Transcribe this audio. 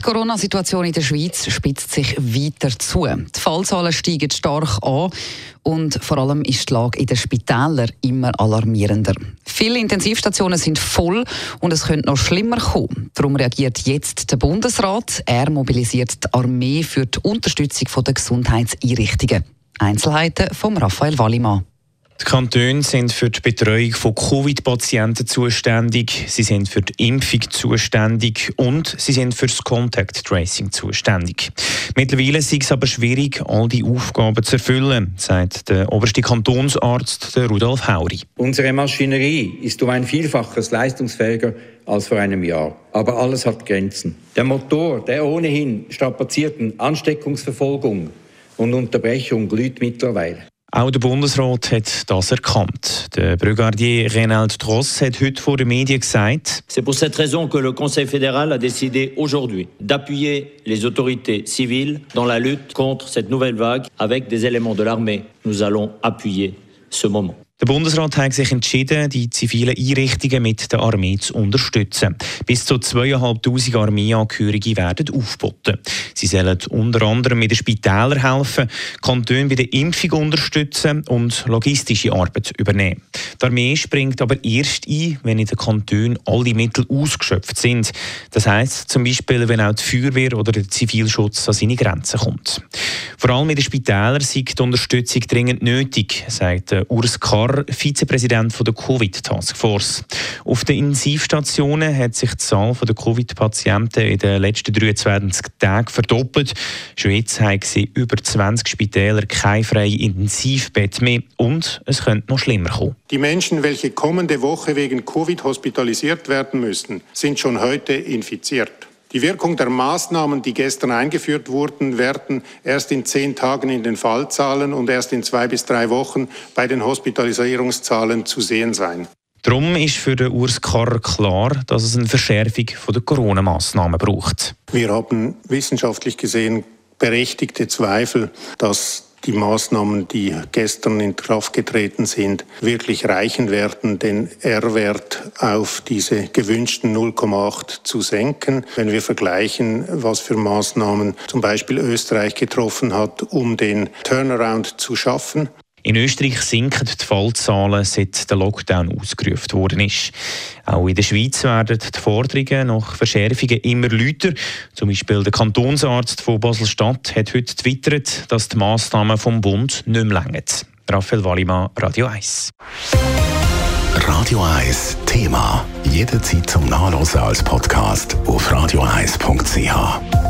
Die Corona-Situation in der Schweiz spitzt sich weiter zu. Die Fallzahlen steigen stark an und vor allem ist die Lage in den Spitälern immer alarmierender. Viele Intensivstationen sind voll und es könnte noch schlimmer kommen. Darum reagiert jetzt der Bundesrat. Er mobilisiert die Armee für die Unterstützung der Gesundheitseinrichtungen. Einzelheiten von Raphael Wallimann. Die Kantone sind für die Betreuung von Covid-Patienten zuständig, sie sind für die Impfung zuständig und sie sind für das Contact Tracing zuständig. Mittlerweile ist es aber schwierig, all die Aufgaben zu erfüllen, sagt der oberste Kantonsarzt Rudolf Hauri. Unsere Maschinerie ist um ein Vielfaches leistungsfähiger als vor einem Jahr. Aber alles hat Grenzen. Der Motor der ohnehin strapazierten Ansteckungsverfolgung und Unterbrechung glüht mittlerweile. Auch Bundesrat Brigadier Tross C'est pour cette raison que le Conseil fédéral a décidé aujourd'hui d'appuyer les autorités civiles dans la lutte contre cette nouvelle vague avec des éléments de l'armée. Nous allons appuyer ce moment. Der Bundesrat hat sich entschieden, die zivilen Einrichtungen mit der Armee zu unterstützen. Bis zu 2'500 Armeeangehörige werden aufgeboten. Sie sollen unter anderem mit den Spitälern helfen, Kantone bei der Impfung unterstützen und logistische Arbeit übernehmen. Die Armee springt aber erst ein, wenn in den Kantonen alle Mittel ausgeschöpft sind. Das heisst zum Beispiel, wenn auch die Feuerwehr oder der Zivilschutz an seine Grenzen kommt. Vor allem in den Spitälern sei die Unterstützung dringend nötig, sagt Urs Karr, Barr, Vizepräsident der Covid Task Force. Auf den Intensivstationen hat sich die Zahl der Covid-Patienten in den letzten 23 Tagen verdoppelt. Schon jetzt haben sie über 20 Spitäler kein freies Intensivbett mehr und es könnte noch schlimmer kommen. Die Menschen, welche kommende Woche wegen Covid hospitalisiert werden müssen, sind schon heute infiziert. Die Wirkung der Maßnahmen, die gestern eingeführt wurden, werden erst in zehn Tagen in den Fallzahlen und erst in zwei bis drei Wochen bei den Hospitalisierungszahlen zu sehen sein. Darum ist für den Urs Karr klar, dass es eine Verschärfung der Corona-Massnahmen braucht. Wir haben wissenschaftlich gesehen berechtigte Zweifel, dass die Maßnahmen, die gestern in Kraft getreten sind, wirklich reichen werden, den R-Wert auf diese gewünschten 0,8 zu senken. Wenn wir vergleichen, was für Maßnahmen zum Beispiel Österreich getroffen hat, um den Turnaround zu schaffen, in Österreich sinken die Fallzahlen, seit der Lockdown ausgerufen worden ist. Auch in der Schweiz werden die Forderungen nach Verschärfungen immer lauter. Zum Beispiel der Kantonsarzt von Basel-Stadt hat heute twittert, dass die Massnahmen vom Bund nicht mehr länger. Raphael Wallimann, Radio 1. Radio 1 Thema. Jederzeit zum Nachlesen als Podcast auf radio1.ch.